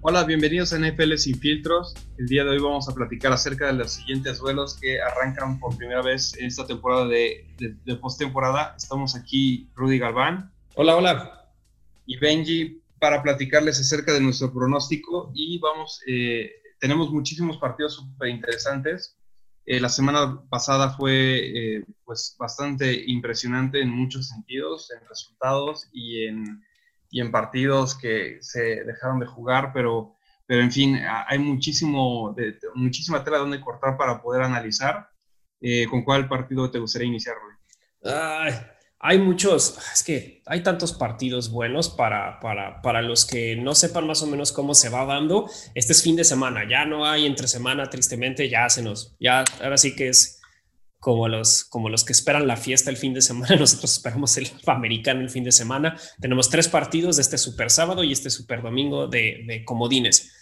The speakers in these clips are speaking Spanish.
Hola, bienvenidos a NFL Sin Filtros. El día de hoy vamos a platicar acerca de los siguientes duelos que arrancan por primera vez en esta temporada de, de, postemporada. Estamos aquí Rudy Galván. Hola, hola. Y Benji para platicarles acerca de nuestro pronóstico y vamos, eh, tenemos muchísimos partidos súper interesantes. Eh, la semana pasada fue eh, pues bastante impresionante en muchos sentidos, en resultados y en, y en partidos que se dejaron de jugar, pero, pero en fin, hay muchísimo, de, muchísima tela donde cortar para poder analizar. Eh, ¿Con cuál partido te gustaría iniciar, Roy? Ay, hay muchos, es que hay tantos partidos buenos para, para, para, los que no sepan más o menos cómo se va dando. Este es fin de semana, ya no hay entre semana, tristemente, ya se nos, ya ahora sí que es como los, como los que esperan la fiesta el fin de semana, nosotros esperamos el americano el fin de semana. Tenemos tres partidos de este super sábado y este super domingo de, comodines.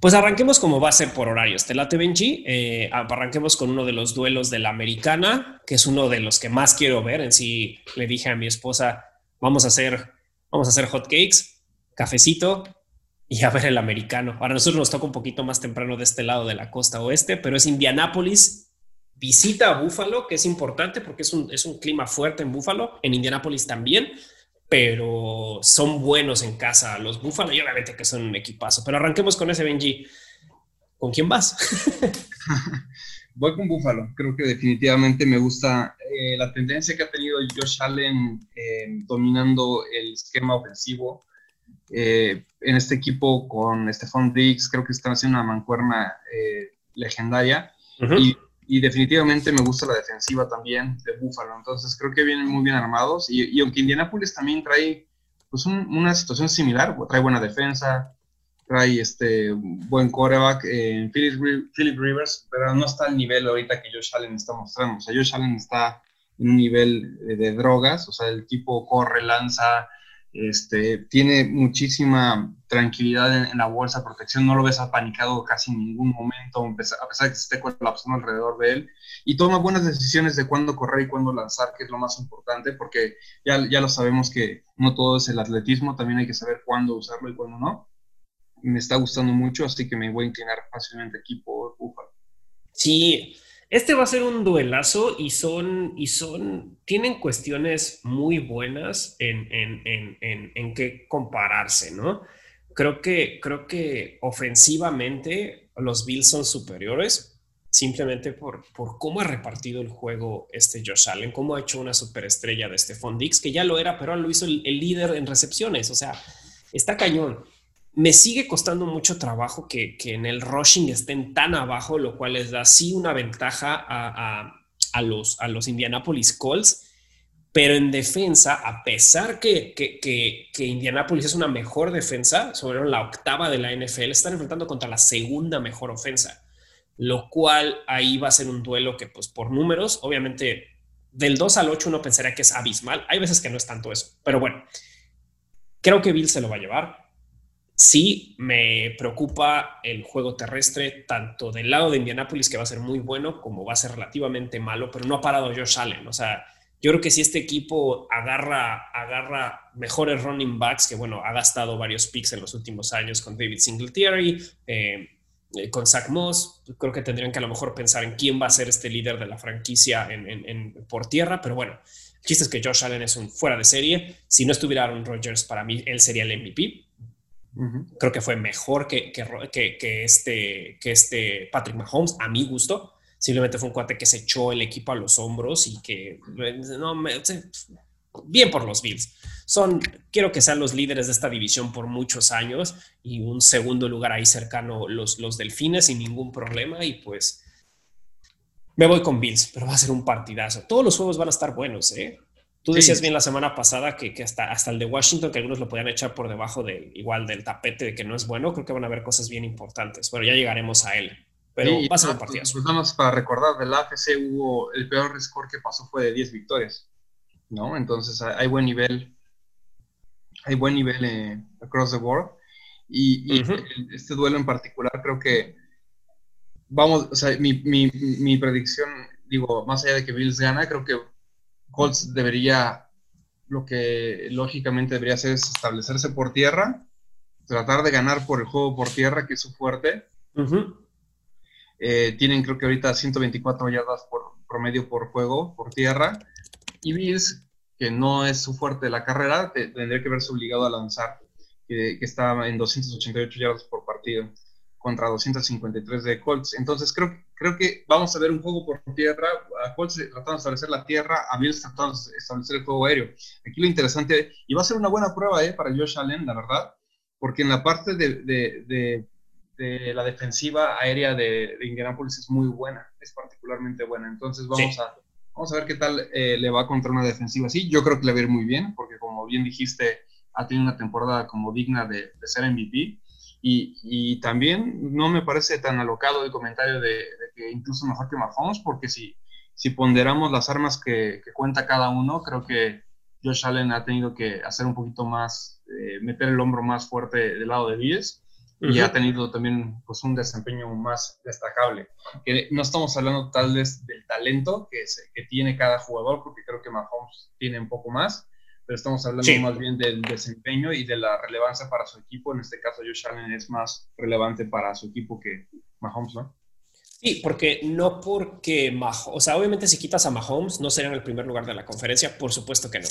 Pues arranquemos como va a ser por horarios. Te late Benji. Eh, arranquemos con uno de los duelos de la americana, que es uno de los que más quiero ver. En sí le dije a mi esposa, vamos a hacer, vamos a hacer hot cakes, cafecito y a ver el americano. Para nosotros nos toca un poquito más temprano de este lado de la costa oeste, pero es Indianápolis. Visita a Búfalo, que es importante porque es un, es un clima fuerte en Búfalo, en Indianápolis también pero son buenos en casa los Búfalos y obviamente que son un equipazo. Pero arranquemos con ese Benji. ¿Con quién vas? Voy con Búfalo. Creo que definitivamente me gusta eh, la tendencia que ha tenido Josh Allen eh, dominando el esquema ofensivo. Eh, en este equipo con Stephon Diggs, creo que están haciendo una mancuerna legendaria. Y y definitivamente me gusta la defensiva también de Buffalo. Entonces creo que vienen muy bien armados. Y, aunque Indianapolis también trae pues una situación similar, trae buena defensa, trae este buen coreback en Philip, Rivers, pero no está al nivel ahorita que Josh Allen está mostrando. O sea, Josh Allen está en un nivel de drogas, o sea, el tipo corre, lanza, este, tiene muchísima tranquilidad en, la bolsa, protección, no lo ves apanicado casi en ningún momento, a pesar de que esté colapsando alrededor de él, y toma buenas decisiones de cuándo correr y cuándo lanzar, que es lo más importante, porque ya, ya lo sabemos que no todo es el atletismo, también hay que saber cuándo usarlo y cuándo no. Me está gustando mucho, así que me voy a inclinar fácilmente aquí por Buffalo. Sí, este va a ser un duelazo y son, y son, tienen cuestiones muy buenas en, en, en, en qué compararse, ¿no? Creo que, creo que ofensivamente los Bills son superiores, simplemente por, por cómo ha repartido el juego este Josh Allen, cómo ha hecho una superestrella de Stephon Dix, que ya lo era, pero lo hizo el, el líder en recepciones, o sea, está cañón. Me sigue costando mucho trabajo que, en el rushing estén tan abajo, lo cual les da sí una ventaja a, los, a los Indianapolis Colts, pero en defensa, a pesar que, que, que, Indianapolis es una mejor defensa, sobre la octava de la NFL, están enfrentando contra la segunda mejor ofensa, lo cual ahí va a ser un duelo que, pues por números, obviamente del 2 al 8 uno pensaría que es abismal. Hay veces que no es tanto eso, pero bueno, creo que Bill se lo va a llevar. Sí, me preocupa el juego terrestre, tanto del lado de Indianapolis, que va a ser muy bueno, como va a ser relativamente malo, pero no ha parado Josh Allen. O sea, yo creo que si este equipo agarra, agarra mejores running backs, que bueno, ha gastado varios picks en los últimos años con David Singletary, eh, eh, con Zach Moss, creo que tendrían que a lo mejor pensar en quién va a ser este líder de la franquicia en, por tierra, pero bueno, el chiste es que Josh Allen es un fuera de serie. Si no estuviera Aaron Rodgers, para mí él sería el MVP Creo que fue mejor que, que, este, que este Patrick Mahomes, a mi gusto. Simplemente fue un cuate que se echó el equipo a los hombros y que no bien por los Bills. Son, quiero que sean los líderes de esta división por muchos años y un segundo lugar ahí cercano los, los Delfines sin ningún problema y pues me voy con Bills, pero va a ser un partidazo. Todos los juegos van a estar buenos, ¿eh? Tú decías bien la semana pasada que, hasta, hasta el de Washington, que algunos lo podían echar por debajo del igual del tapete de que no es bueno, creo que van a haber cosas bien importantes. Bueno, ya llegaremos a él. Pero va a ser un partido. Pues nada más para recordar, del AFC hubo el peor score que pasó fue de 10 victorias, ¿no? Entonces hay buen nivel, hay buen nivel eh, across the board. Y, este duelo en particular creo que, vamos, o sea, mi, mi, mi predicción, digo, más allá de que Bills gana, creo que Colts debería, lo que lógicamente debería hacer es establecerse por tierra tratar de ganar por el juego por tierra, que es su fuerte. Eh, tienen creo que ahorita 124 yardas por promedio por juego, por tierra. Y Bills, que no es su fuerte la carrera, tendría que verse obligado a lanzar, que, que está en 288 yardas por partido contra 253 de Colts. Entonces creo, creo que vamos a ver un juego por tierra, a Colts tratando de establecer la tierra, a Bills tratando de establecer el juego aéreo. Aquí lo interesante, y va a ser una buena prueba eh, para Josh Allen, la verdad, porque en la parte de, de, de, la defensiva aérea de, Indianapolis es muy buena, es particularmente buena. Entonces vamos, a, vamos a ver qué tal eh, le va contra una defensiva así. Yo creo que le va a ir muy bien, porque como bien dijiste, ha tenido una temporada como digna de, ser MVP y, también no me parece tan alocado el comentario de, que incluso mejor que Mahomes, porque si, si ponderamos las armas que, cuenta cada uno, creo que Josh Allen ha tenido que hacer un poquito más, eh, meter el hombro más fuerte del lado de 10 y ha tenido también pues, un desempeño más destacable. Que no estamos hablando tal vez del talento que, que tiene cada jugador, porque creo que Mahomes tiene un poco más, pero estamos hablando más bien del desempeño y de la relevancia para su equipo. En este caso, Josh Allen es más relevante para su equipo que Mahomes, ¿no? Sí, porque no porque Mahomes, o sea, obviamente si quitas a Mahomes, no sería en el primer lugar de la conferencia, por supuesto que no.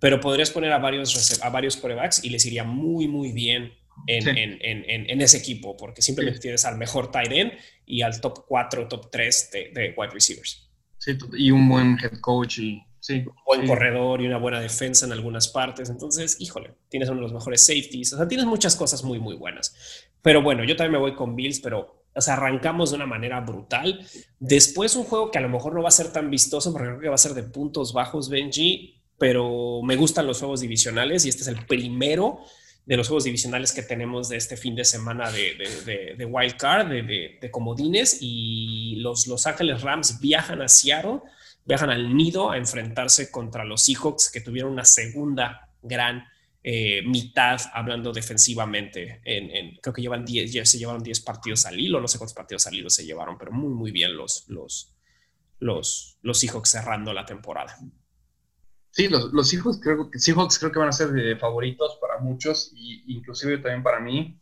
Pero podrías poner a varios, a varios corebacks y les iría muy, muy bien en, en, en, en ese equipo, porque simplemente tienes al mejor tight end y al top 4, top 3 de, de wide receivers. Sí, y un buen head coach y Sí, un buen corredor y una buena defensa en algunas partes. Entonces, híjole, tienes uno de los mejores safeties. O sea, tienes muchas cosas muy, muy buenas. Pero bueno, yo también me voy con Bills, pero o sea, arrancamos de una manera brutal. Después un juego que a lo mejor no va a ser tan vistoso, porque creo que va a ser de puntos bajos, Benji, pero me gustan los juegos divisionales y este es el primero de los juegos divisionales que tenemos de este fin de semana de, de, de, Wild Card, de, de, comodines, y los Los Ángeles Rams viajan a Seattle viajan al nido a enfrentarse contra los Seahawks que tuvieron una segunda gran eh, mitad hablando defensivamente. En, creo que llevan 10, ya se llevaron 10 partidos al hilo, no sé cuántos partidos al hilo se llevaron, pero muy, muy bien los, los, los, los Seahawks cerrando la temporada. Sí, los, los Seahawks, creo, Seahawks creo que van a ser de favoritos para muchos, y inclusive también para mí,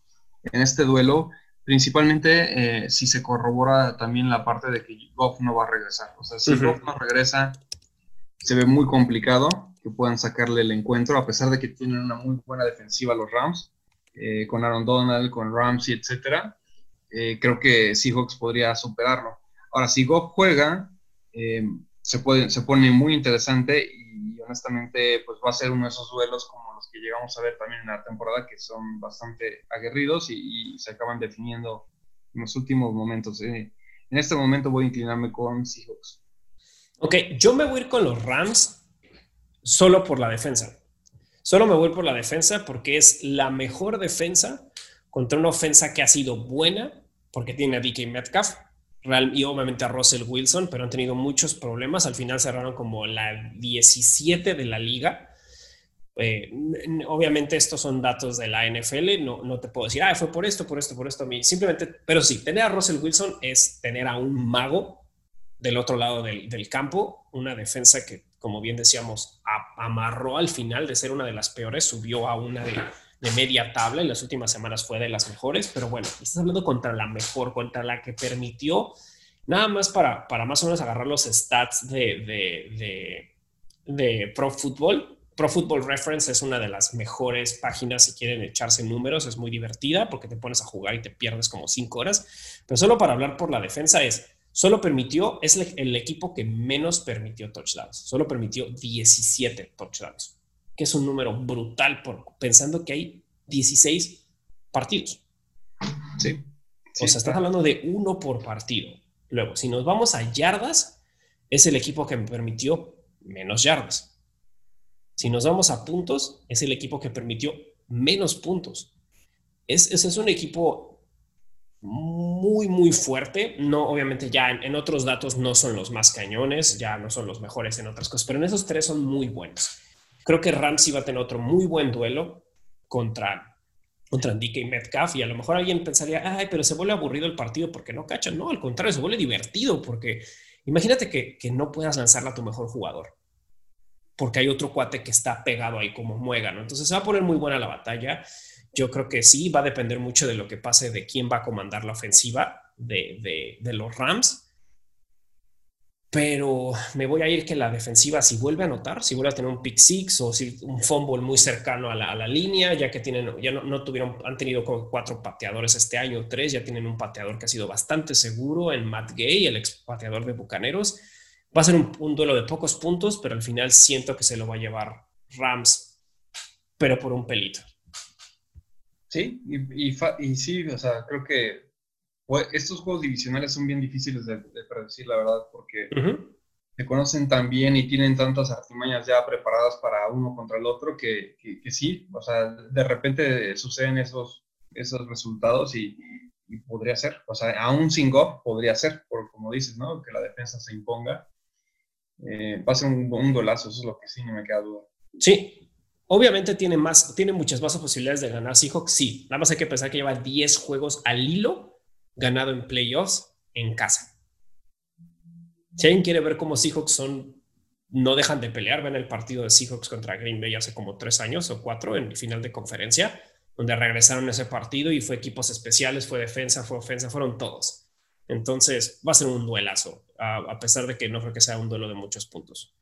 en este duelo principalmente eh, si se corrobora también la parte de que Goff no va a regresar. O sea, si Goff no regresa, se ve muy complicado que puedan sacarle el encuentro, a pesar de que tienen una muy buena defensiva los Rams, eh, con Aaron Donald, con Ramsey, etc. Eh, creo que Seahawks podría superarlo. Ahora, si Goff juega, se, puede, se pone muy interesante y honestamente pues va a ser uno de esos duelos como que llegamos a ver también en la temporada, que son bastante aguerridos y, se acaban definiendo en los últimos momentos. Eh. En este momento voy a inclinarme con Seahawks. Ok, yo me voy a ir con los Rams solo por la defensa. Solo me voy por la defensa porque es la mejor defensa contra una ofensa que ha sido buena, porque tiene a DK Metcalf y obviamente a Russell Wilson, pero han tenido muchos problemas. Al final cerraron como la 17 de la liga. Eh, obviamente estos son datos de la NFL, no, no te puedo decir, ah, fue por esto, por esto, por esto, a mí. Simplemente, pero sí, tener a Russell Wilson es tener a un mago del otro lado del, campo, una defensa que, como bien decíamos, amarró al final de ser una de las peores, subió a una de, media tabla, en las últimas semanas fue de las mejores, pero bueno, estás hablando contra la mejor, contra la que permitió, nada más para, para más o menos agarrar los stats de, de, de Pro Football, Pro Football Reference es una de las mejores páginas si quieren echarse números, es muy divertida porque te pones a jugar y te pierdes como cinco horas, pero solo para hablar por la defensa es, solo permitió, es el equipo que menos permitió touchdowns, solo permitió 17 touchdowns, que es un número brutal por, pensando que hay 16 partidos. Sí. o sea, estás hablando de uno por partido. Luego, si nos vamos a yardas, es el equipo que me permitió menos yardas. Si nos vamos a puntos, es el equipo que permitió menos puntos. Es, ese es un equipo muy, muy fuerte. No, obviamente ya en, otros datos no son los más cañones, ya no son los mejores en otras cosas, pero en esos tres son muy buenos. Creo que Ramsey va a tener otro muy buen duelo contra, contra DK Metcalf y a lo mejor alguien pensaría, ay, pero se vuelve aburrido el partido porque no cachan. No, al contrario, se vuelve divertido porque imagínate que, que no puedas lanzarla a tu mejor jugador porque hay otro cuate que está pegado ahí como muégano. Entonces se va a poner muy buena la batalla. Yo creo que sí, va a depender mucho de lo que pase de quién va a comandar la ofensiva de, los Rams pero me voy a ir que la defensiva, si vuelve a anotar, si vuelve a tener un pick six o si un fumble muy cercano a la, línea, ya que tienen, ya no, tuvieron, han tenido cuatro pateadores este año, tres, ya tienen un pateador que ha sido bastante seguro en Matt Gay, el ex pateador de Bucaneros. Va a ser un, duelo de pocos puntos, pero al final siento que se lo va a llevar Rams, pero por un pelito. Sí, y, y sí, o sea, creo que estos juegos divisionales son bien difíciles de, predecir, la verdad, porque se conocen tan bien y tienen tantas artimañas ya preparadas para uno contra el otro que, que, sí, o sea, de repente suceden esos, esos resultados y, podría ser, o sea, aún sin go podría ser, por, como dices, ¿no? Que la defensa se imponga. Eh, va a ser un, un, golazo, eso es lo que sí, no me queda duda. Sí, obviamente tiene, más, tiene muchas más posibilidades de ganar Seahawks, sí, nada más hay que pensar que lleva 10 juegos al hilo ganado en playoffs en casa. Si alguien quiere ver cómo Seahawks son, no dejan de pelear, ven el partido de Seahawks contra Green Bay hace como tres años o cuatro en el final de conferencia, donde regresaron ese partido y fue equipos especiales, fue defensa, fue ofensa, fueron todos. Entonces va a ser un duelazo, a, pesar de que no creo que sea un duelo de muchos puntos.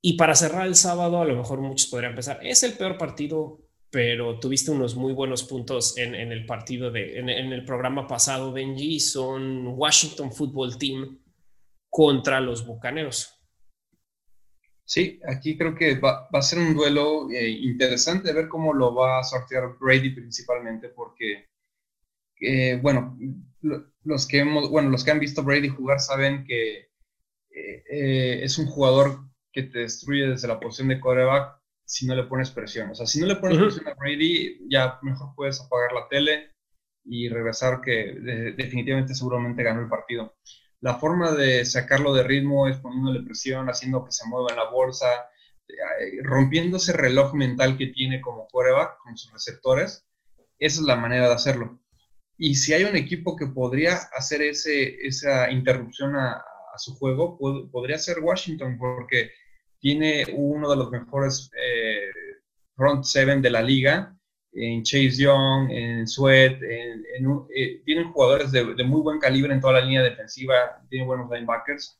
Y para cerrar el sábado, a lo mejor muchos podrían pensar, es el peor partido pero tuviste unos muy buenos puntos en, el partido de, en, el programa pasado, Benji, son Washington Football Team contra los Bucaneros. Sí, aquí creo que va, a ser un duelo eh, interesante ver cómo lo va a sortear Brady principalmente, porque, eh, bueno, los que, hemos, bueno, los que han visto Brady jugar saben que eh, es un jugador que te destruye desde la posición de coreback si no le pones presión. O sea, si no le pones presión a Brady, ya mejor puedes apagar la tele y regresar que definitivamente seguramente ganó el partido. La forma de sacarlo de ritmo es poniéndole presión, haciendo que se mueva en la bolsa, eh, rompiendo ese reloj mental que tiene como coreback con sus receptores. Esa es la manera de hacerlo. Y si hay un equipo que podría hacer ese, esa interrupción a, su juego, podría ser Washington, porque tiene uno de los mejores eh, front seven de la liga, en Chase Young, en Sweat, en, eh, tienen jugadores de, muy buen calibre en toda la línea defensiva, tienen buenos linebackers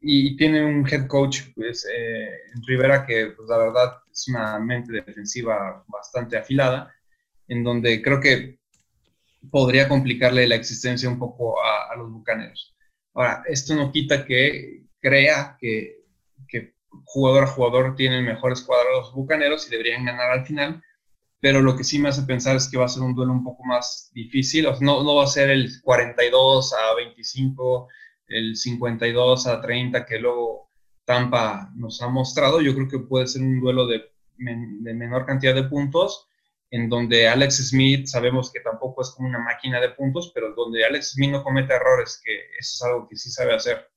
y tiene un head coach, pues, eh, Rivera, que pues, la verdad es una mente defensiva bastante afilada, en donde creo que podría complicarle la existencia un poco a, los bucaneros. Ahora, esto no quita que crea que jugador a jugador tienen mejores cuadrados bucaneros y deberían ganar al final. Pero lo que sí me hace pensar es que va a ser un duelo un poco más difícil. no, no va a ser el 42 a 25, el 52 a 30 que luego Tampa nos ha mostrado. Yo creo que puede ser un duelo de, de menor cantidad de puntos, en donde Alex Smith sabemos que tampoco es como una máquina de puntos, pero donde Alex Smith no comete errores, que eso es algo que sí sabe hacer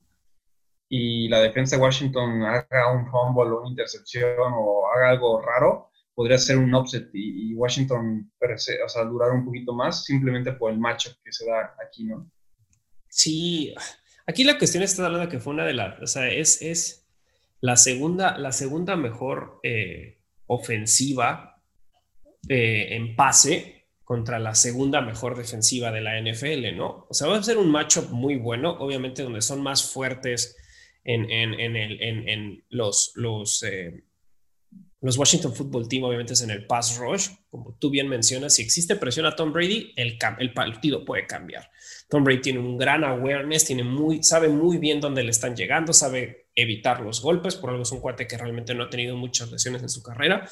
y la defensa de Washington haga un fumble o una intercepción o haga algo raro, podría ser un upset y, Washington o sea, durar un poquito más simplemente por el match que se da aquí, ¿no? Sí, aquí la cuestión está hablando que fue una de las, o sea, es, es la, segunda, la segunda mejor eh, ofensiva eh, en pase contra la segunda mejor defensiva de la NFL, ¿no? O sea, va a ser un matchup muy bueno, obviamente donde son más fuertes en, los, eh, los Washington Football Team, obviamente es en el pass rush, como tú bien mencionas, si existe presión a Tom Brady, el, el partido puede cambiar. Tom Brady tiene un gran awareness, tiene muy, sabe muy bien dónde le están llegando, sabe evitar los golpes, por algo es un cuate que realmente no ha tenido muchas lesiones en su carrera.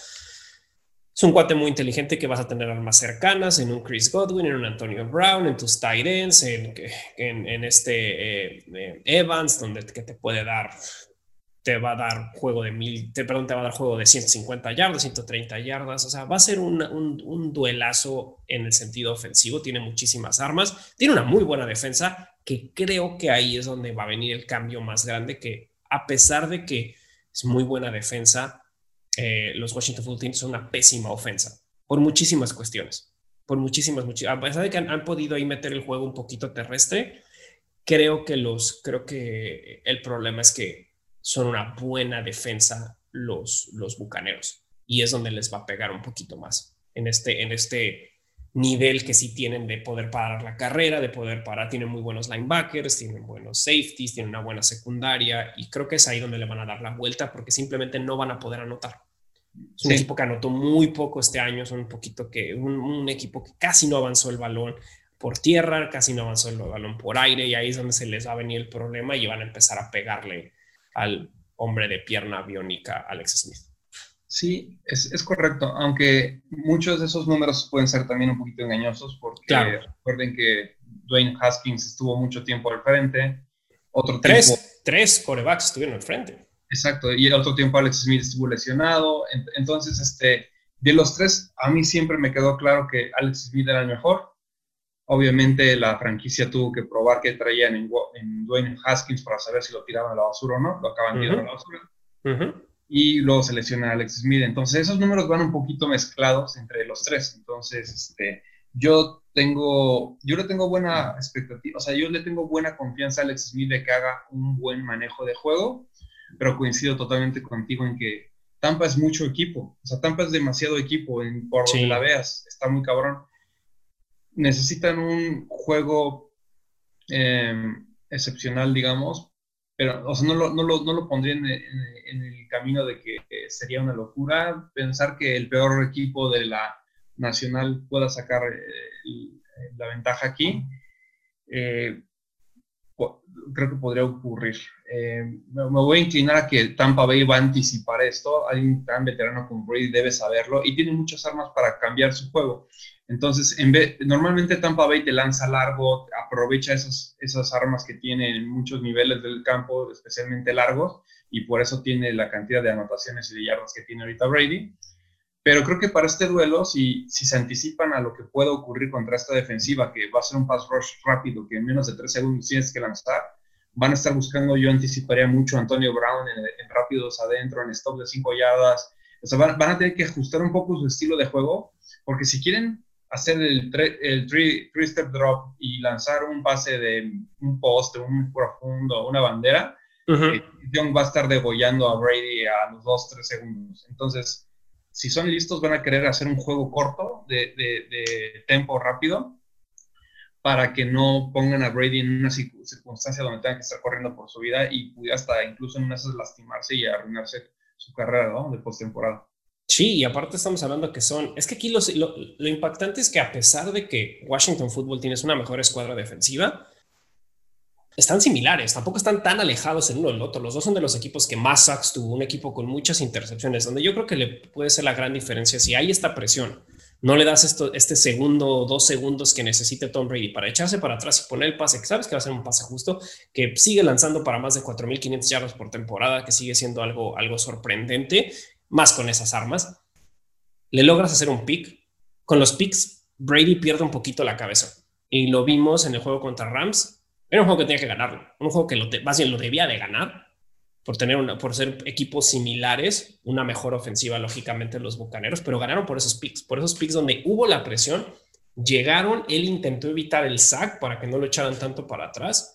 Es un cuate muy inteligente que vas a tener armas cercanas en un Chris Godwin, en un Antonio Brown, en tus tight ends, en, en, este eh, eh, Evans, donde que te puede dar, te va a dar juego de mil, te, perdón, te va a dar juego de 150 yardas, 130 yardas. O sea, va a ser un, un, un duelazo en el sentido ofensivo. Tiene muchísimas armas, tiene una muy buena defensa, que creo que ahí es donde va a venir el cambio más grande, que a pesar de que es muy buena defensa, eh, los Washington Football Team son una pésima ofensa por muchísimas cuestiones. Por muchísimas, muchísimas. A pesar de que han, podido ahí meter el juego un poquito terrestre, creo que los, creo que el problema es que son una buena defensa los, los bucaneros y es donde les va a pegar un poquito más. en este, en este nivel que sí tienen de poder parar la carrera, de poder parar, tienen muy buenos linebackers, tienen buenos safeties, tienen una buena secundaria y creo que es ahí donde le van a dar la vuelta porque simplemente no van a poder anotar. Es un equipo que anotó muy poco este año, es un poquito que un, equipo que casi no avanzó el balón por tierra, casi no avanzó el balón por aire y ahí es donde se les va a venir el problema y van a empezar a pegarle al hombre de pierna biónica Alex Smith. Sí, es, correcto, aunque muchos de esos números pueden ser también un poquito engañosos, porque recuerden que Dwayne Haskins estuvo mucho tiempo al frente, otro tres, tres corebacks estuvieron al frente. Exacto, y el otro tiempo Alex Smith estuvo lesionado, entonces, este, de los tres, a mí siempre me quedó claro que Alex Smith era el mejor. Obviamente la franquicia tuvo que probar que traían en, Dwayne Haskins para saber si lo tiraban a la basura o no, lo acaban tirando a la basura y luego se lesiona Alex Smith. Entonces, esos números van un poquito mezclados entre los tres. Entonces, este, yo tengo, yo le tengo buena expectativa, o sea, yo le tengo buena confianza a Alex Smith de que haga un buen manejo de juego, pero coincido totalmente contigo en que Tampa es mucho equipo, o sea, Tampa es demasiado equipo, en, por donde la veas, está muy cabrón. Necesitan un juego em, excepcional, digamos, pero o sea, no, lo, no, lo, no lo pondría en, el camino de que sería una locura pensar que el peor equipo de la nacional pueda sacar eh, la ventaja aquí. Eh, creo que podría ocurrir. Eh, me, voy a inclinar a que Tampa Bay va a anticipar esto. Alguien tan veterano como Brady debe saberlo y tiene muchas armas para cambiar su juego. Entonces, en vez, normalmente Tampa Bay te lanza largo, aprovecha esas, esas armas que tiene en muchos niveles del campo, especialmente largos, y por eso tiene la cantidad de anotaciones y de yardas que tiene ahorita Brady. Pero creo que para este duelo, si, si se anticipan a lo que puede ocurrir contra esta defensiva, que va a ser un pass rush rápido, que en menos de tres segundos tienes que lanzar, van a estar buscando, yo anticiparía mucho a Antonio Brown en, rápidos adentro, en stop de cinco yardas. O sea, van, van, a tener que ajustar un poco su estilo de juego, porque si quieren hacer el, el three-step drop y lanzar un pase de un poste, un profundo, una bandera, uh va a estar degollando a Brady a los 2-3 segundos. Entonces, si son listos, van a querer hacer un juego corto de, de, de tempo rápido para que no pongan a Brady en una circunstancia donde tenga que estar corriendo por su vida y pudiera hasta incluso en esas lastimarse y arruinarse su carrera ¿no? de postemporada. Sí, y aparte estamos hablando que son, es que aquí lo, lo, impactante es que a pesar de que Washington Football tienes una mejor escuadra defensiva, están similares, tampoco están tan alejados el uno del otro. Los dos son de los equipos que más sacks tuvo, un equipo con muchas intercepciones, donde yo creo que le puede ser la gran diferencia si hay esta presión. No le das esto, este segundo o dos segundos que necesite Tom Brady para echarse para atrás y poner el pase, que sabes que va a ser un pase justo, que sigue lanzando para más de 4.500 yardas por temporada, que sigue siendo algo, algo sorprendente más con esas armas, le logras hacer un pick. Con los picks, Brady pierde un poquito la cabeza. Y lo vimos en el juego contra Rams. Era un juego que tenía que ganarlo. Un juego que lo más bien lo debía de ganar por tener una, por ser equipos similares, una mejor ofensiva, lógicamente, los bucaneros, pero ganaron por esos picks, por esos picks donde hubo la presión, llegaron, él intentó evitar el sack para que no lo echaran tanto para atrás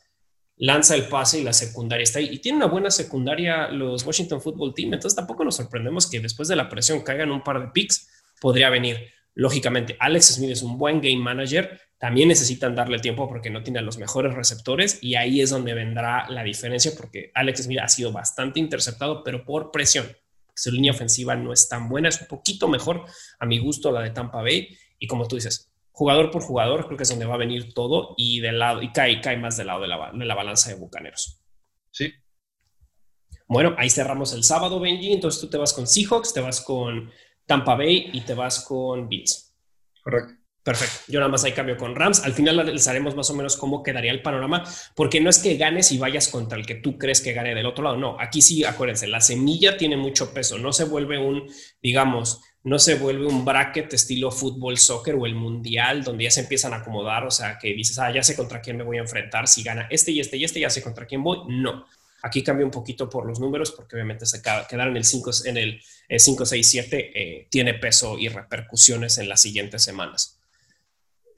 lanza el pase y la secundaria está ahí. Y tiene una buena secundaria los Washington Football Team, entonces tampoco nos sorprendemos que después de la presión caigan un par de picks, podría venir. Lógicamente, Alex Smith es un buen game manager, también necesitan darle tiempo porque no tiene los mejores receptores y ahí es donde vendrá la diferencia porque Alex Smith ha sido bastante interceptado, pero por presión. Su línea ofensiva no es tan buena, es un poquito mejor a mi gusto la de Tampa Bay y como tú dices, jugador por jugador, creo que es donde va a venir todo y del lado, y cae, cae más del lado de la, de la balanza de Bucaneros. Sí. Bueno, ahí cerramos el sábado, Benji. Entonces tú te vas con Seahawks, te vas con Tampa Bay y te vas con Bills. Correcto. Perfecto. Yo nada más hay cambio con Rams. Al final les haremos más o menos cómo quedaría el panorama, porque no es que ganes y vayas contra el que tú crees que gane del otro lado. No, aquí sí, acuérdense, la semilla tiene mucho peso. No se vuelve un, digamos, no se vuelve un bracket estilo fútbol, soccer o el mundial, donde ya se empiezan a acomodar, o sea, que dices, ah, ya sé contra quién me voy a enfrentar, si gana este y este y este, ya sé contra quién voy. No, aquí cambia un poquito por los números, porque obviamente se quedar en el 5, en el 5, 6, 7 tiene peso y repercusiones en las siguientes semanas.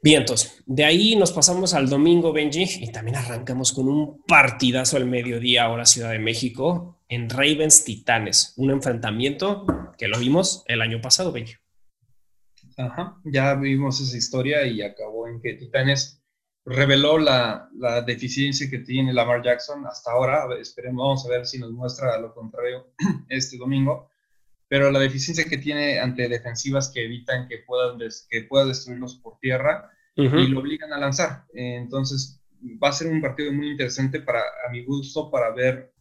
Vientos. De ahí nos pasamos al domingo, Benji, y también arrancamos con un partidazo al mediodía, ahora Ciudad de México, en Ravens Titanes. Un enfrentamiento que lo vimos el año pasado, Benji. Ajá, ya vimos esa historia y acabó en que Titanes reveló la, la, deficiencia que tiene Lamar Jackson hasta ahora. Esperemos, vamos a ver si nos muestra lo contrario este domingo. Pero la deficiencia que tiene ante defensivas que evitan que puedan que pueda destruirlos por tierra y lo obligan a lanzar. Entonces, va a ser un partido muy interesante para, a mi gusto, para ver.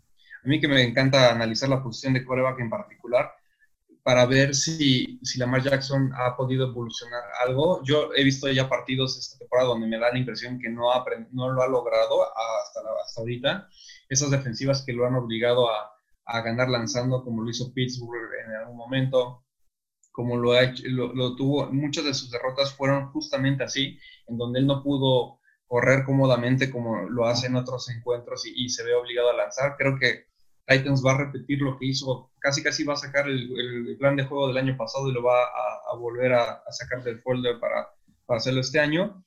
A mí que me encanta analizar la posición de coreback en particular para ver si, si Lamar Jackson ha podido evolucionar algo. Yo he visto ya partidos esta temporada donde me da la impresión que no, ha, no lo ha logrado hasta, hasta ahorita. Esas defensivas que lo han obligado a, a, ganar lanzando, como lo hizo Pittsburgh en algún momento, como lo, ha hecho, lo, tuvo. Muchas de sus derrotas fueron justamente así, en donde él no pudo correr cómodamente como lo hace en otros encuentros y se ve obligado a lanzar. Creo que Titans va a repetir lo que hizo, casi casi va a sacar el, plan de juego del año pasado y lo va a, volver a, sacar del folder para, para, hacerlo este año.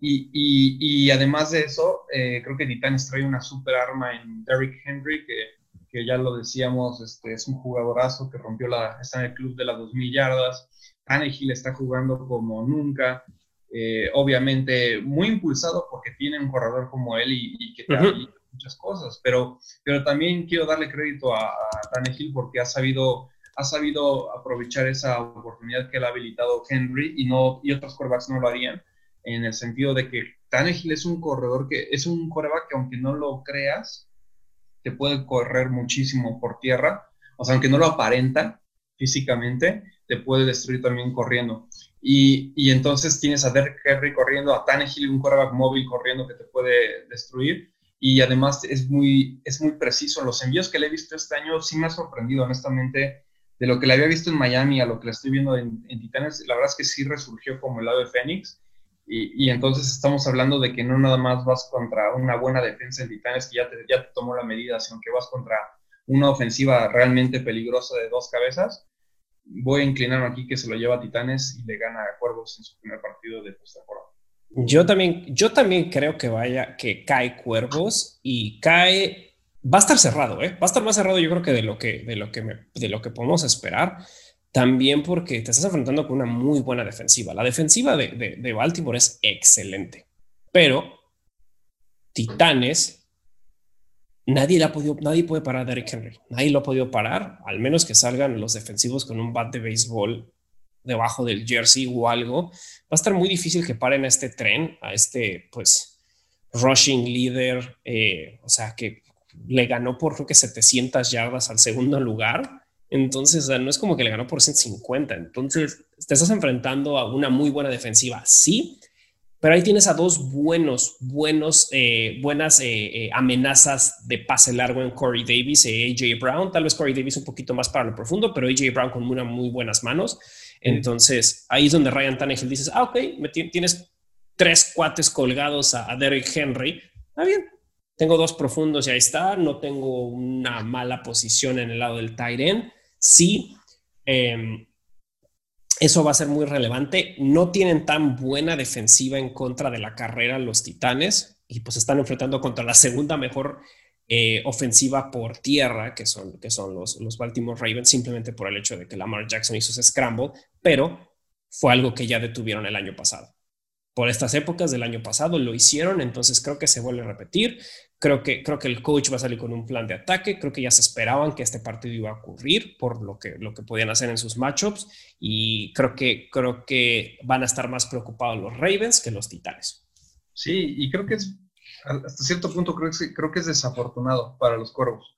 Y, y, además de eso, eh, creo que Titans trae una super arma en Derrick Henry, que, que ya lo decíamos, este, es un jugadorazo que rompió la, está en el club de las 2.000 yardas. Tannehill está jugando como nunca. Eh, obviamente muy impulsado porque tiene un corredor como él y, y que muchas cosas, pero, pero también quiero darle crédito a, a Tannehill porque ha sabido, ha sabido aprovechar esa oportunidad que le ha habilitado Henry y, no, y otros corebacks no lo harían, en el sentido de que Tannehill es un corredor que es un coreback que aunque no lo creas, te puede correr muchísimo por tierra, o sea, aunque no lo aparenta físicamente, te puede destruir también corriendo. Y, y, entonces tienes a Derek Henry corriendo, a Tannehill, un quarterback móvil corriendo que te puede destruir y además es muy, es muy preciso. Los envíos que le he visto este año sí me ha sorprendido, honestamente, de lo que le había visto en Miami a lo que le estoy viendo en, Titanes, la verdad es que sí resurgió como el lado de Fénix. Y, y, entonces estamos hablando de que no nada más vas contra una buena defensa en Titanes que ya te, ya tomó la medida, sino que vas contra una ofensiva realmente peligrosa de dos cabezas. Voy a inclinarme aquí que se lo lleva a Titanes y le gana a Cuervos en su primer partido de postemporada. Yo también, yo también creo que vaya, que cae Cuervos y cae, va a estar cerrado, ¿eh? va a estar más cerrado yo creo que de lo que, de lo que, de lo que podemos esperar. También porque te estás enfrentando con una muy buena defensiva. La defensiva de, de, Baltimore es excelente, pero Titanes, nadie, la ha podido, nadie puede parar a Derrick Henry. Nadie lo ha podido parar, al menos que salgan los defensivos con un bat de béisbol debajo del jersey o algo, va a estar muy difícil que paren a este tren, a este, pues, rushing leader, eh, o sea, que le ganó por creo que 700 yardas al segundo lugar. Entonces, no es como que le ganó por 150. Entonces, te estás enfrentando a una muy buena defensiva, sí, pero ahí tienes a dos buenos, buenos, eh, buenas eh, amenazas de pase largo en Corey Davis y AJ Brown. Tal vez Corey Davis un poquito más para lo profundo, pero AJ Brown con una muy buenas manos. Entonces, ahí es donde Ryan Tannehill dices, ah, ok, me tienes tres cuates colgados a, Derrick Henry. Está bien, tengo dos profundos y ahí está. No tengo una mala posición en el lado del tight end. Sí, em, eso va a ser muy relevante. No tienen tan buena defensiva en contra de la carrera los Titanes y pues están enfrentando contra la segunda mejor eh, ofensiva por tierra, que son, que son los, los Baltimore Ravens, simplemente por el hecho de que Lamar Jackson hizo ese scramble, pero fue algo que ya detuvieron el año pasado. Por estas épocas del año pasado lo hicieron, entonces creo que se vuelve a repetir. Creo que, creo que el coach va a salir con un plan de ataque. Creo que ya se esperaban que este partido iba a ocurrir por lo que, lo que podían hacer en sus matchups. Y creo que, creo que van a estar más preocupados los Ravens que los Titanes. Sí, y creo que es hasta cierto punto creo que, creo que es desafortunado para los cuervos.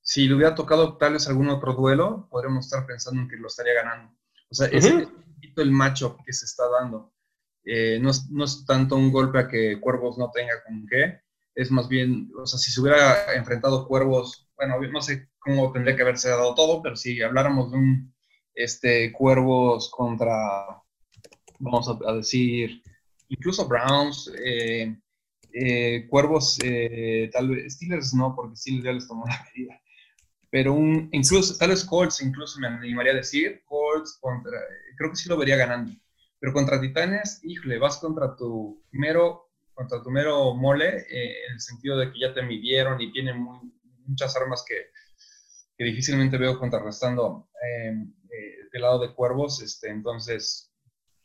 Si le hubiera tocado tal vez algún otro duelo, podríamos estar pensando en que lo estaría ganando. O sea, es el macho que se está dando. Eh, no, es, no, es, tanto un golpe a que Cuervos no tenga con qué, es más bien, o sea, si se hubiera enfrentado Cuervos, bueno, no sé cómo tendría que haberse dado todo, pero si habláramos de un este, Cuervos contra, vamos a, decir, incluso Browns, eh, eh, cuervos, eh, tal vez, Steelers no, porque Steelers ya les tomó la medida. Pero un, incluso, tal vez Colts, incluso me animaría a decir, Colts contra, creo que sí lo vería ganando. Pero contra Titanes, híjole, vas contra tu mero, contra tu mero mole, eh, en el sentido de que ya te midieron y tienen muchas armas que, que, difícilmente veo contrarrestando del lado de cuervos. Este, entonces,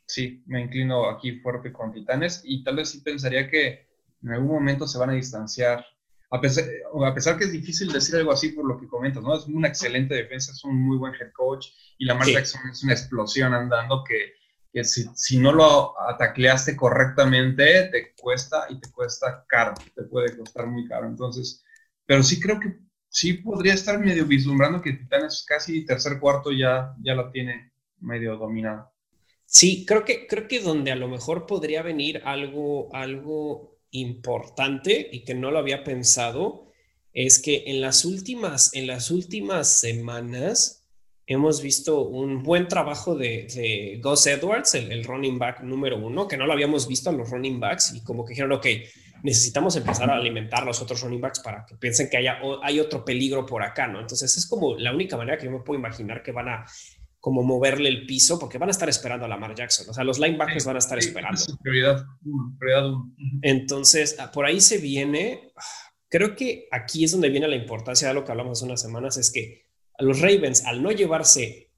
sí, me inclino aquí fuerte con Titanes y tal vez sí pensaría que en algún momento se van a distanciar. A pesar, a pesar que es difícil decir algo así por lo que comentas, ¿no? Es una excelente defensa, es un muy buen head coach y la sí. Jackson es una explosión andando que, que si, si, no lo atacleaste correctamente, te cuesta y te cuesta caro, te puede costar muy caro. Entonces, pero sí creo que sí podría estar medio vislumbrando que Titanes casi tercer cuarto ya, ya la tiene medio dominada. Sí, creo que, creo que donde a lo mejor podría venir algo, algo importante y que no lo había pensado es que en las últimas, en las últimas semanas hemos visto un buen trabajo de, de Gus Edwards, el, el, running back número uno, que no lo habíamos visto en los running backs y como que dijeron, ok, necesitamos empezar a alimentar los otros running backs para que piensen que haya, hay otro peligro por acá, ¿no? Entonces es como la única manera que yo me puedo imaginar que van a como moverle el piso, porque van a estar esperando a Lamar Jackson. O sea, los linebackers van a estar esperando. prioridad, prioridad. Entonces, ah, por ahí se viene. Creo que aquí es donde viene la importancia de lo que hablamos hace unas semanas, es que a los Ravens, al no llevarse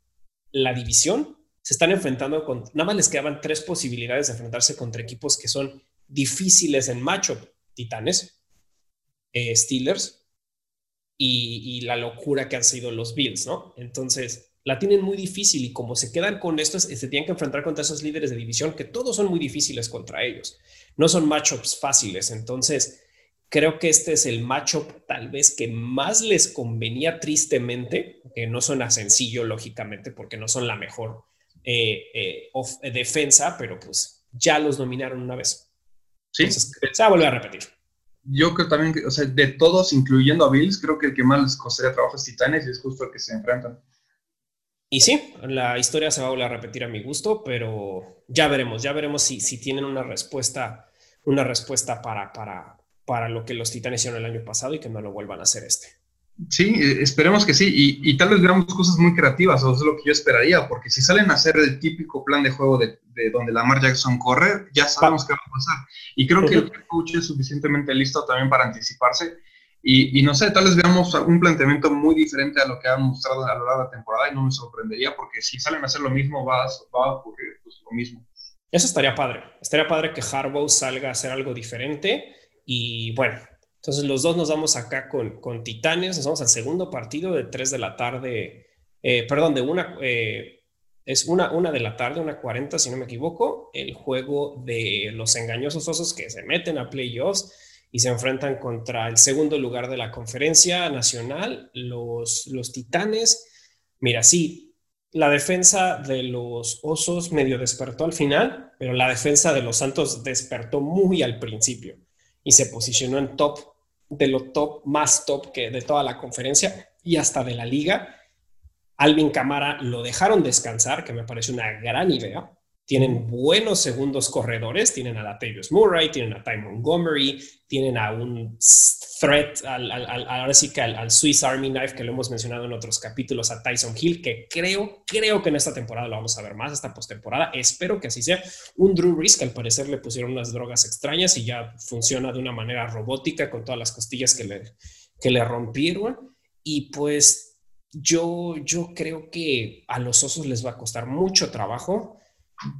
la división, se están enfrentando con, nada más les quedaban tres posibilidades de enfrentarse contra equipos que son difíciles en matchup, Titanes, eh, Steelers y, y la locura que han sido los Bills, ¿no? Entonces, la tienen muy difícil y como se quedan con esto, se tienen que enfrentar contra esos líderes de división que todos son muy difíciles contra ellos. No son matchups fáciles. Entonces, creo que este es el matchup tal vez que más les convenía tristemente, que no suena sencillo, lógicamente, porque no son la mejor eh, eh, of, eh, defensa, pero pues ya los dominaron una vez. Sí. Entonces, se va a volver a repetir. Yo creo también que, o sea, de todos, incluyendo a Bills, creo que el que más les costaría trabajo es Titanes y es justo el que se enfrentan. Y sí, la historia se va a volver a repetir a mi gusto, pero ya veremos, ya veremos si, si tienen una respuesta, una respuesta para, para, para lo que los titanes hicieron el año pasado y que no lo vuelvan a hacer este. Sí, esperemos que sí, y, y, tal vez veamos cosas muy creativas, o es lo que yo esperaría, porque si salen a hacer el típico plan de juego de, de donde Lamar Jackson corre, ya sabemos qué va a pasar. Y creo que el coach es suficientemente listo también para anticiparse y, y, no sé, tal vez veamos un planteamiento muy diferente a lo que han mostrado a lo largo de la temporada y no me sorprendería porque si salen a hacer lo mismo va, va a ocurrir pues, lo mismo. Eso estaría padre. Estaría padre que Harbaugh salga a hacer algo diferente y bueno, entonces los dos nos vamos acá con, con Titanes, nos vamos al segundo partido de 3 de la tarde, eh, perdón, de una, eh, es una, una de la tarde, una 40 si no me equivoco, el juego de los engañosos osos que se meten a playoffs y se enfrentan contra el segundo lugar de la conferencia nacional, los, los Titanes. Mira, sí, la defensa de los Osos medio despertó al final, pero la defensa de los Santos despertó muy al principio y se posicionó en top, de lo top, más top que de toda la conferencia y hasta de la liga. Alvin Camara lo dejaron descansar, que me parece una gran idea. Tienen buenos segundos corredores, tienen a Latavius Murray, tienen a Ty Montgomery, tienen a un threat, al, al, ahora sí que al, Swiss Army Knife que lo hemos mencionado en otros capítulos, a Tyson Hill, que creo, creo que en esta temporada lo vamos a ver más, esta postemporada. Espero que así sea. Un Drew Brees que al parecer le pusieron unas drogas extrañas y ya funciona de una manera robótica con todas las costillas que le, que le rompieron. Y pues yo, yo creo que a los osos les va a costar mucho trabajo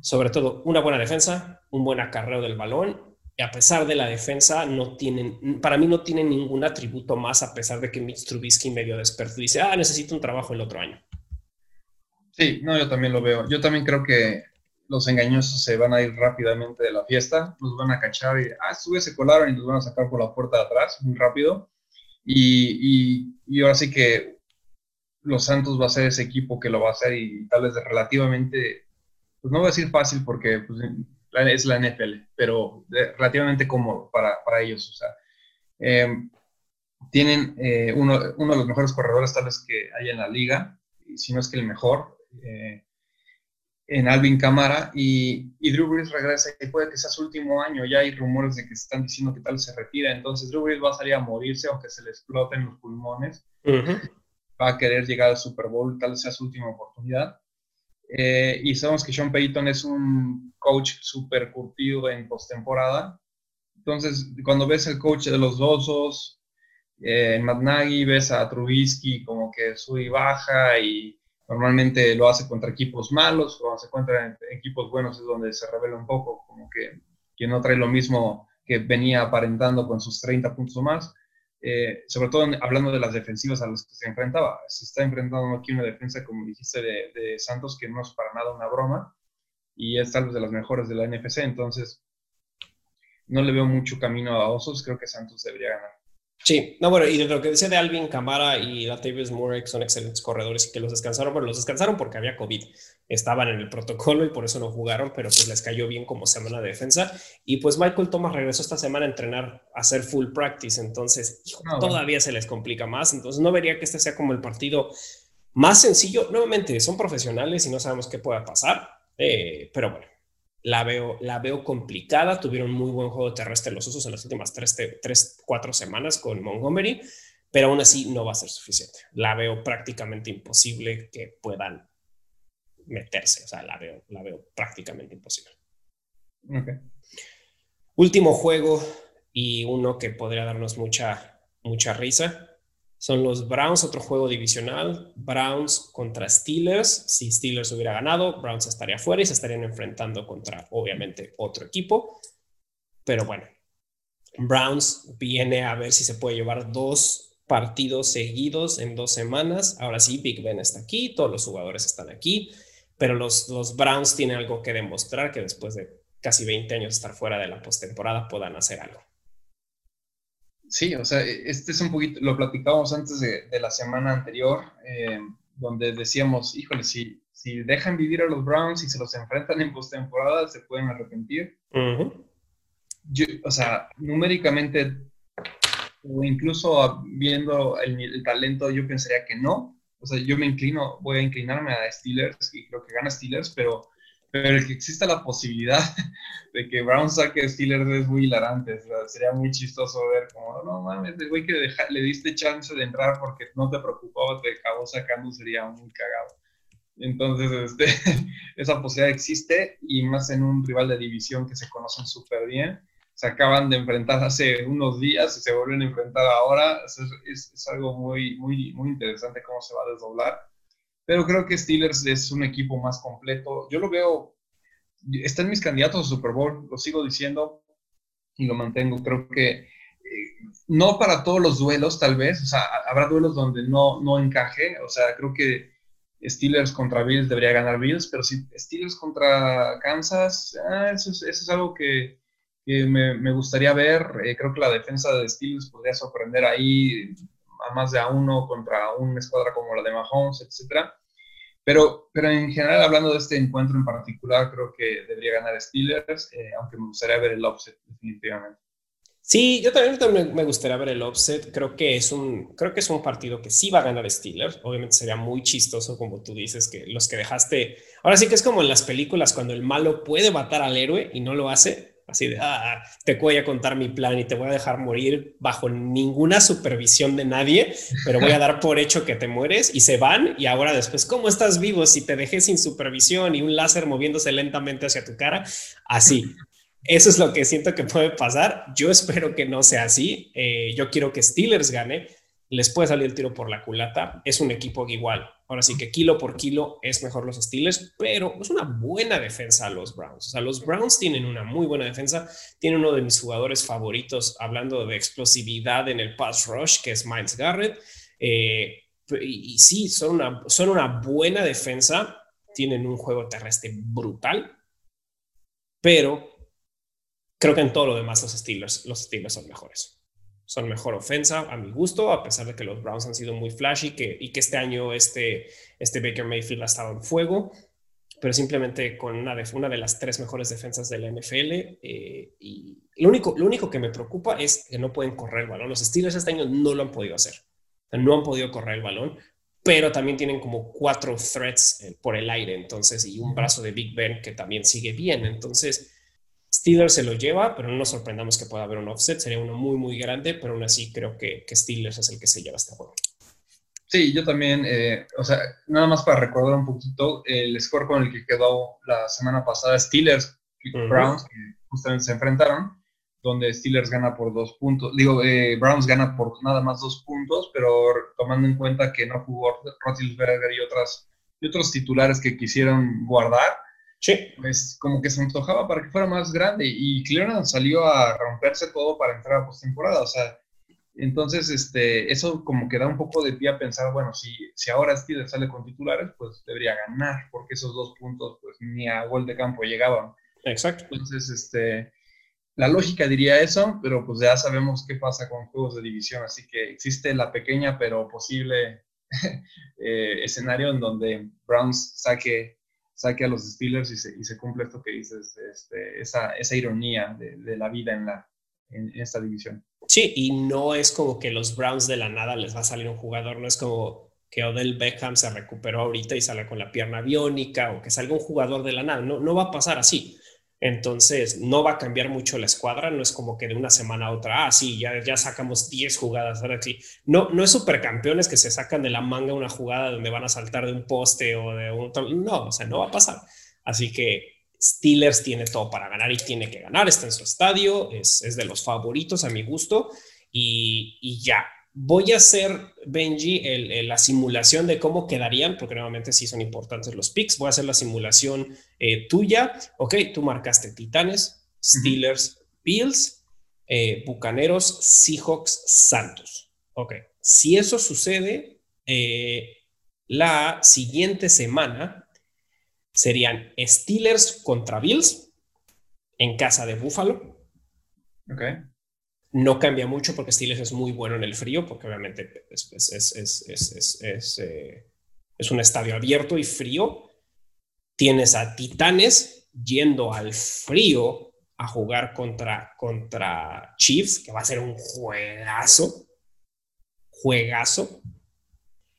sobre todo una buena defensa, un buen acarreo del balón. Y a pesar de la defensa, no tienen, para mí no tienen ningún atributo más, a pesar de que Mitch Trubisky medio despertó y dice, ah, necesito un trabajo el otro año. Sí, no, yo también lo veo. Yo también creo que los engañosos se van a ir rápidamente de la fiesta, los van a cachar y, ah, sube, se colaron y los van a sacar por la puerta de atrás muy rápido. Y, y, y ahora sí que los Santos va a ser ese equipo que lo va a hacer y tal vez relativamente pues no voy a decir fácil porque pues, es la NFL, pero relativamente cómodo para, para ellos. O sea, eh, tienen eh, uno, uno, de los mejores corredores tal vez que hay en la liga, si no es que el mejor, eh, en Alvin Camara, y, y, Drew Brees regresa y puede que sea su último año, ya hay rumores de que están diciendo que tal se retira, entonces Drew Brees va a salir a morirse aunque se le exploten los pulmones, uh -huh. va a querer llegar al Super Bowl, tal vez sea su última oportunidad, eh, y sabemos que Sean Payton es un coach súper curtido en postemporada. Entonces, cuando ves el coach de los Osos, eh, en Matt ves a Trubisky como que sube y baja y Normalmente lo hace contra equipos malos, o se contra equipos buenos es donde se revela un poco, como que, que no trae lo mismo que venía aparentando con sus 30 puntos más. Eh, sobre todo hablando de las defensivas a las que se enfrentaba. Se está enfrentando aquí una defensa, como dijiste, de, Santos, que no es para nada una broma, y es tal vez de las mejores de la NFC, entonces no le veo mucho camino a Osos, creo que Santos debería ganar. Sí, no, bueno, y de lo que decía de Alvin Camara y Latavius Murray, que son excelentes corredores y que los descansaron, pero los descansaron porque había COVID. Estaban en el protocolo y por eso no jugaron, pero pues les cayó bien como semana de defensa. Y pues Michael Thomas regresó esta semana a entrenar, a hacer full practice, entonces todavía se les complica más. Entonces no vería que este sea como el partido más sencillo. Nuevamente, son profesionales y no sabemos qué pueda pasar, eh, pero bueno, la veo, la veo complicada. Tuvieron muy buen juego terrestre los usos en las últimas tres, tres, cuatro semanas con Montgomery, pero aún así no va a ser suficiente. La veo prácticamente imposible que puedan meterse. O sea, la veo, la veo prácticamente imposible. Último juego y uno que podría darnos mucha, mucha risa son los Browns, otro juego divisional. Browns contra Steelers. Si Steelers hubiera ganado, Browns estaría fuera y se estarían enfrentando contra, obviamente, otro equipo. Pero bueno, Browns viene a ver si se puede llevar dos partidos seguidos en dos semanas. Ahora sí, Big Ben está aquí, todos los jugadores están aquí, pero los, los Browns tienen algo que demostrar que después de casi 20 años de estar fuera de la postemporada puedan hacer algo. Sí, o sea, este es un poquito, lo platicábamos antes de, la semana anterior, eh, donde decíamos, híjole, si, si dejan vivir a los Browns y se los enfrentan en postemporada, se pueden arrepentir. o sea, numéricamente, o incluso viendo el, el, talento, yo pensaría que no. O sea, yo me inclino, voy a inclinarme a Steelers y creo que gana Steelers, pero pero el que exista la posibilidad de que Brown saque Steelers es muy hilarante. sería muy chistoso ver como, no mames, el güey que le diste chance de entrar porque no te preocupaba, te acabó sacando, sería muy cagado. Entonces, este, esa posibilidad existe y más en un rival de división que se conocen súper bien. Se acaban de enfrentar hace unos días y se vuelven a enfrentar ahora. Es, es, algo muy, muy, muy interesante cómo se va a desdoblar pero creo que Steelers es un equipo más completo. Yo lo veo, está en mis candidatos a Super Bowl, lo sigo diciendo y lo mantengo. Creo que eh, no para todos los duelos, tal vez, o sea, habrá duelos donde no, no encaje, o sea, creo que Steelers contra Bills debería ganar Bills, pero si Steelers contra Kansas, ah, eso, es, algo que, me, gustaría ver. Eh, creo que la defensa de Steelers podría sorprender ahí más de a uno contra una escuadra como la de Mahomes, etcétera. Pero, pero en general, hablando de este encuentro en particular, creo que debería ganar Steelers, eh, aunque me gustaría ver el offset definitivamente. Sí, yo también, me gustaría ver el offset. Creo que es un, creo que es un partido que sí va a ganar Steelers. Obviamente sería muy chistoso, como tú dices, que los que dejaste. Ahora sí que es como en las películas cuando el malo puede matar al héroe y no lo hace. Así de, ah, te voy a contar mi plan y te voy a dejar morir bajo ninguna supervisión de nadie, pero voy a dar por hecho que te mueres y se van y ahora después, ¿cómo estás vivo si te dejé sin supervisión y un láser moviéndose lentamente hacia tu cara? Así. Eso es lo que siento que puede pasar. Yo espero que no sea así. Eh, yo quiero que Steelers gane les puede salir el tiro por la culata. Es un equipo igual. Ahora sí que kilo por kilo es mejor los Steelers, pero es una buena defensa a los Browns. O sea, los Browns tienen una muy buena defensa. Tiene uno de mis jugadores favoritos hablando de explosividad en el pass rush, que es Miles Garrett. Eh, y, sí, son una, son una buena defensa. Tienen un juego terrestre brutal, pero creo que en todo lo demás los Steelers, los Steelers son mejores son mejor ofensa a mi gusto, a pesar de que los Browns han sido muy flashy que, y que este año este, este Baker Mayfield ha estado en fuego, pero simplemente con una de, una de las tres mejores defensas de la NFL. Eh, y lo único, lo único que me preocupa es que no pueden correr el balón. Los Steelers este año no lo han podido hacer. No han podido correr el balón, pero también tienen como cuatro threats eh, por el aire, entonces, y un brazo de Big Ben que también sigue bien. Entonces, Steelers se lo lleva, pero no nos sorprendamos que pueda haber un offset. Sería uno muy, muy grande, pero aún así creo que, que Steelers es el que se lleva este juego. Sí, yo también, eh, o sea, nada más para recordar un poquito el score con el que quedó la semana pasada Steelers y Browns, que justamente se enfrentaron, donde Steelers gana por dos puntos, digo, eh, Browns gana por nada más dos puntos, pero tomando en cuenta que no jugó Roethlisberger y otras y otros titulares que quisieron guardar, sí. pues como que se antojaba para que fuera más grande y Cleveland salió a romperse todo para entrar a postemporada, o sea, entonces este, eso como que da un poco de pie a pensar, bueno, si, si ahora Steelers sale con titulares, pues debería ganar, porque esos dos puntos pues ni a gol de campo llegaban. Exacto. Entonces, este, la lógica diría eso, pero pues ya sabemos qué pasa con juegos de división, así que existe la pequeña pero posible eh, escenario en donde Browns saque, saque a los Steelers y se, y cumple esto que dices, este, esa, esa, ironía de, de, la vida en, la, en, esta división. Sí, y no es como que los Browns de la nada les va a salir un jugador, no es como que Odell Beckham se recuperó ahorita y sale con la pierna biónica o que salga un jugador de la nada, no, no va a pasar así. Entonces, no va a cambiar mucho la escuadra, no es como que de una semana a otra, ah, sí, ya, ya sacamos 10 jugadas, ahora sí. No, no es supercampeones que se sacan de la manga una jugada donde van a saltar de un poste o de un... No, o sea, no va a pasar. Así que Steelers tiene todo para ganar y tiene que ganar, está en su estadio, es, es de los favoritos a mi gusto y, y ya, Voy a hacer, Benji, el, el, la simulación de cómo quedarían, porque nuevamente sí son importantes los picks. Voy a hacer la simulación eh, tuya. Ok, tú marcaste Titanes, Steelers, uh -huh. Bills, eh, Bucaneros, Seahawks, Santos. Ok, si eso sucede, eh, la siguiente semana serían Steelers contra Bills en casa de Buffalo. Ok. No cambia mucho porque Steelers es muy bueno en el frío, porque obviamente es, es, es, es, es eh, un estadio abierto y frío. Tienes a Titanes yendo al frío a jugar contra, contra Chiefs, que va a ser un juegazo, juegazo.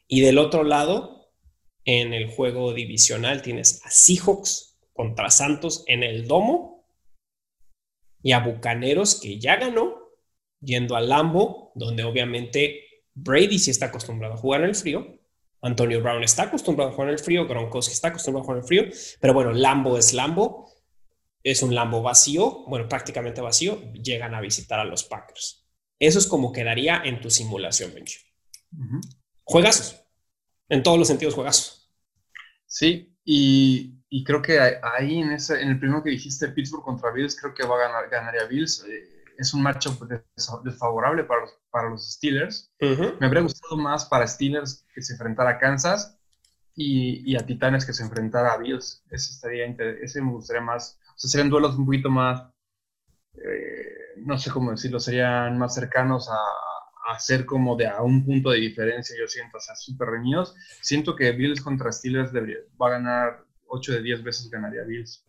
Y del otro lado, en el juego divisional, tienes a Seahawks contra Santos en el domo y a Bucaneros, que ya ganó, yendo al Lambo, donde obviamente Brady sí está acostumbrado a jugar en el frío, Antonio Brown está acostumbrado a jugar en el frío, Gronkowski está acostumbrado a jugar en el frío, pero bueno, Lambo es Lambo, es un Lambo vacío, bueno, prácticamente vacío, llegan a visitar a los Packers. Eso es como quedaría en tu simulación, Benji. Uh -huh. Juegazos, en todos los sentidos juegazos. Sí, y, y creo que ahí en, ese, en el primero que dijiste, Pittsburgh contra Bills, creo que va a ganar, ganaría Bills. Eh, es un matchup desfavorable para los, para los Steelers. Uh -huh. Me habría gustado más para Steelers que se enfrentara a Kansas y, y, a Titanes que se enfrentara a Bills. Ese, estaría, ese me gustaría más. O sea, serían duelos un poquito más, eh, no sé cómo decirlo, serían más cercanos a, a ser como de a un punto de diferencia, yo siento, o sea, súper reñidos. Siento que Bills contra Steelers debería, va a ganar 8 de 10 veces ganaría Bills.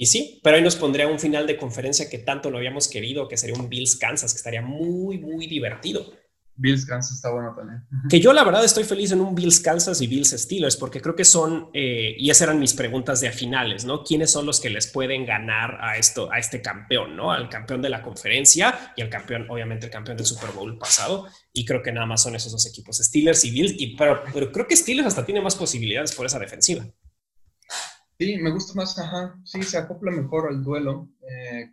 Y sí, pero ahí nos pondría un final de conferencia que tanto lo habíamos querido, que sería un Bills Kansas, que estaría muy, muy divertido. Bills Kansas está bueno también. Que yo la verdad estoy feliz en un Bills Kansas y Bills Steelers, porque creo que son, eh, y esas eran mis preguntas de a finales, ¿no? ¿Quiénes son los que les pueden ganar a, esto, a este campeón, ¿no? Al campeón de la conferencia y al campeón, obviamente el campeón del Super Bowl pasado. Y creo que nada más son esos dos equipos, Steelers y Bills, y, pero, pero creo que Steelers hasta tiene más posibilidades por esa defensiva. Sí, me gusta más, ajá, sí, se acopla mejor al duelo. Eh,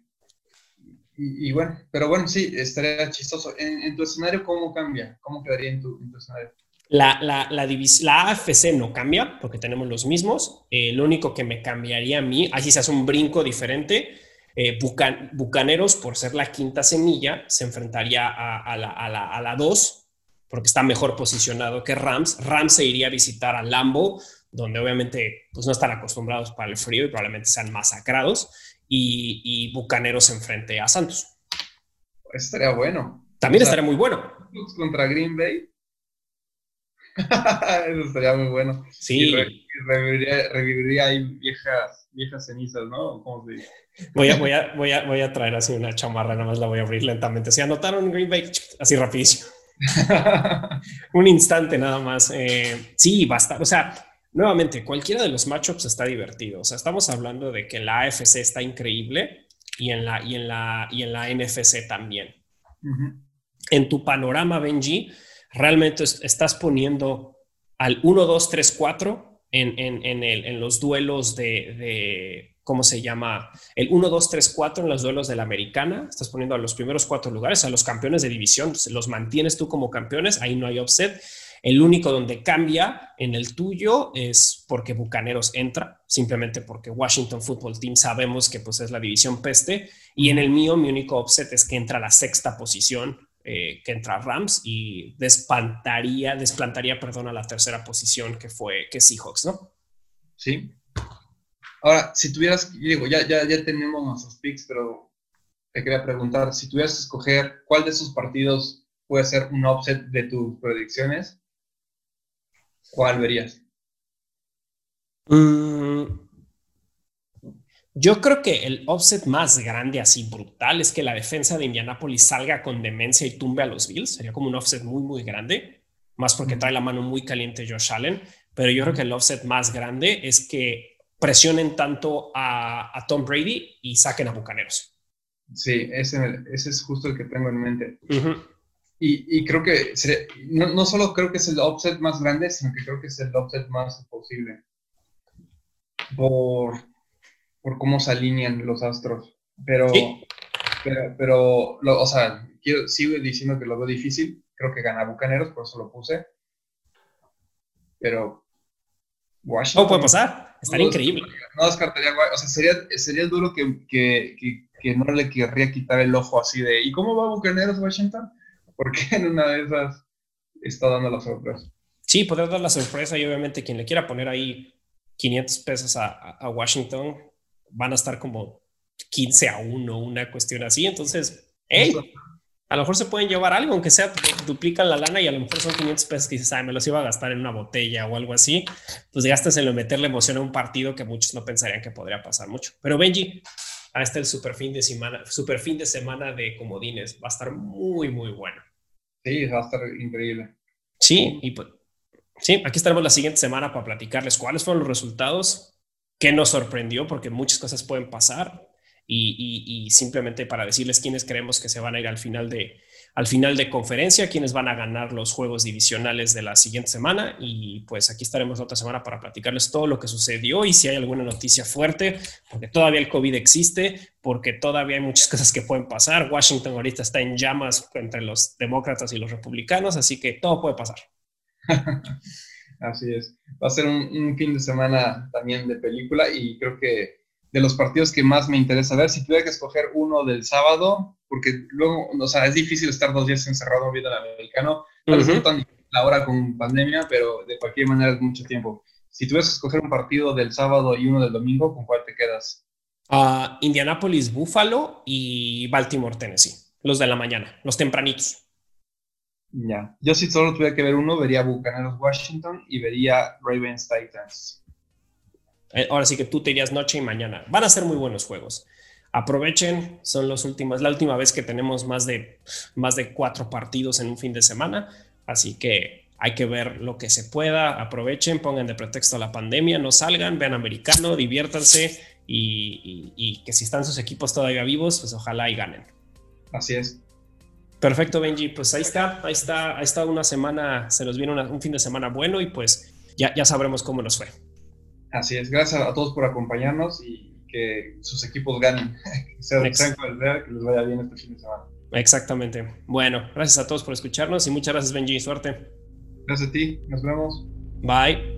y, y, bueno, pero bueno, sí, estaría chistoso. En, en, tu escenario, ¿cómo cambia? ¿Cómo quedaría en tu, en tu escenario? La, la, la, la, AFC no cambia porque tenemos los mismos. Eh, lo único que me cambiaría a mí, así se hace un brinco diferente. Eh, Bucan, Bucaneros, por ser la quinta semilla, se enfrentaría a, a la 2 a porque está mejor posicionado que Rams. Rams se iría a visitar a Lambo, donde obviamente pues, no están acostumbrados para el frío y probablemente sean masacrados, y, y Bucaneros enfrente a Santos. Eso estaría bueno. También o sea, estaría muy bueno. Contra Green Bay. Eso estaría muy bueno. Sí. Y re, reviviría, reviviría, ahí viejas, viejas cenizas, ¿no? ¿Cómo se dice? Voy a, voy, a, voy, a, voy a traer así una chamarra, nada más la voy a abrir lentamente. Si anotaron Green Bay, así rapidísimo. Un instante nada más. Eh, sí, basta. O sea, nuevamente, cualquiera de los matchups está divertido. O sea, estamos hablando de que la AFC está increíble y en la, y en la, y en la NFC también. Uh -huh. En tu panorama, Benji, realmente estás poniendo al 1, 2, 3, 4 en, en, en, el, en los duelos de, de, ¿cómo se llama? El 1, 2, 3, 4 en los duelos de la americana. Estás poniendo a los primeros cuatro lugares, a los campeones de división, los mantienes tú como campeones, ahí no hay offset. El único donde cambia en el tuyo es porque Bucaneros entra, simplemente porque Washington Football Team sabemos que pues es la división peste. Y en el mío, mi único offset es que entra a la sexta posición, eh, que entra Rams y despantaría, desplantaría, perdón, a la tercera posición que fue que Seahawks, ¿no? Sí. Ahora, si tuvieras, digo, ya, ya, ya tenemos nuestros picks, pero te quería preguntar, si tuvieras que escoger cuál de esos partidos puede ser un offset de tus predicciones, ¿cuál verías? Mm, yo creo que el offset más grande, así brutal, es que la defensa de Indianapolis salga con demencia y tumbe a los Bills. Sería como un offset muy, muy grande, más porque trae la mano muy caliente Josh Allen. Pero yo creo que el offset más grande es que presionen tanto a, Tom Brady y saquen a Bucaneros. Sí, ese, ese, es justo el que tengo en mente. Y, y, creo que no, no, solo creo que es el offset más grande, sino que creo que es el offset más posible. Por, por cómo se alinean los astros. Pero, pero, pero o sea, quiero, sigo diciendo que lo veo difícil. Creo que gana Bucaneros, por eso lo puse. Pero Washington. ¿Cómo puede pasar? Estaría increíble. No descartaría, o sea, sería, sería duro que, que, que, no le querría quitar el ojo así de, ¿y cómo va Bucaneros Washington? Porque en una de esas está dando la sorpresa. Sí, poder dar la sorpresa y obviamente quien le quiera poner ahí 500 pesos a, Washington van a estar como 15 a 1, una cuestión así. Entonces, hey, a lo mejor se pueden llevar algo, aunque sea duplican la lana y a lo mejor son 500 pesos que dices, ay, me los iba a gastar en una botella o algo así. Pues lo meterle emoción a un partido que muchos no pensarían que podría pasar mucho. Pero Benji, está el super fin de semana, super fin de semana de comodines. Va a estar muy, muy bueno. Sí, va a estar increíble. Sí, y pues, sí, aquí estaremos la siguiente semana para platicarles cuáles fueron los resultados qué nos sorprendió, porque muchas cosas pueden pasar, y, simplemente para decirles quiénes creemos que se van a ir al final de al final de conferencia, quiénes van a ganar los juegos divisionales de la siguiente semana y pues aquí estaremos otra semana para platicarles todo lo que sucedió y si hay alguna noticia fuerte, porque todavía el COVID existe, porque todavía hay muchas cosas que pueden pasar. Washington ahorita está en llamas entre los demócratas y los republicanos, así que todo puede pasar. Así es. Va a ser un, fin de semana también de película y creo que de los partidos que más me interesa ver, si tuviera que escoger uno del sábado, porque luego, o sea, es difícil estar dos días encerrado viendo el americano, tal vez no tan ahora con pandemia, pero de cualquier manera es mucho tiempo. Si tuvieras que escoger un partido del sábado y uno del domingo, ¿con cuál te quedas? Uh, Indianapolis, Buffalo y Baltimore, Tennessee. Los de la mañana, los tempranitos. Ya. Yo si solo tuviera que ver uno, vería Bucaneros Washington y vería Ravens Titans. Eh, ahora sí que tú te irías noche y mañana. Van a ser muy buenos juegos. Aprovechen, son los últimos, la última vez que tenemos más de, más de cuatro partidos en un fin de semana, así que hay que ver lo que se pueda, aprovechen, pongan de pretexto la pandemia, no salgan, vean americano, diviértanse y, y que si están sus equipos todavía vivos, pues ojalá y ganen. Así es. Perfecto, Benji. Pues ahí está, ahí está, ha estado una semana, se nos viene un fin de semana bueno y pues ya, ya sabremos cómo nos fue. Así es, gracias a todos por acompañarnos y que sus equipos ganen. que sea que les vaya bien este fin de semana. Exactamente. Bueno, gracias a todos por escucharnos y muchas gracias, Benji. Suerte. Gracias a ti, nos vemos. Bye.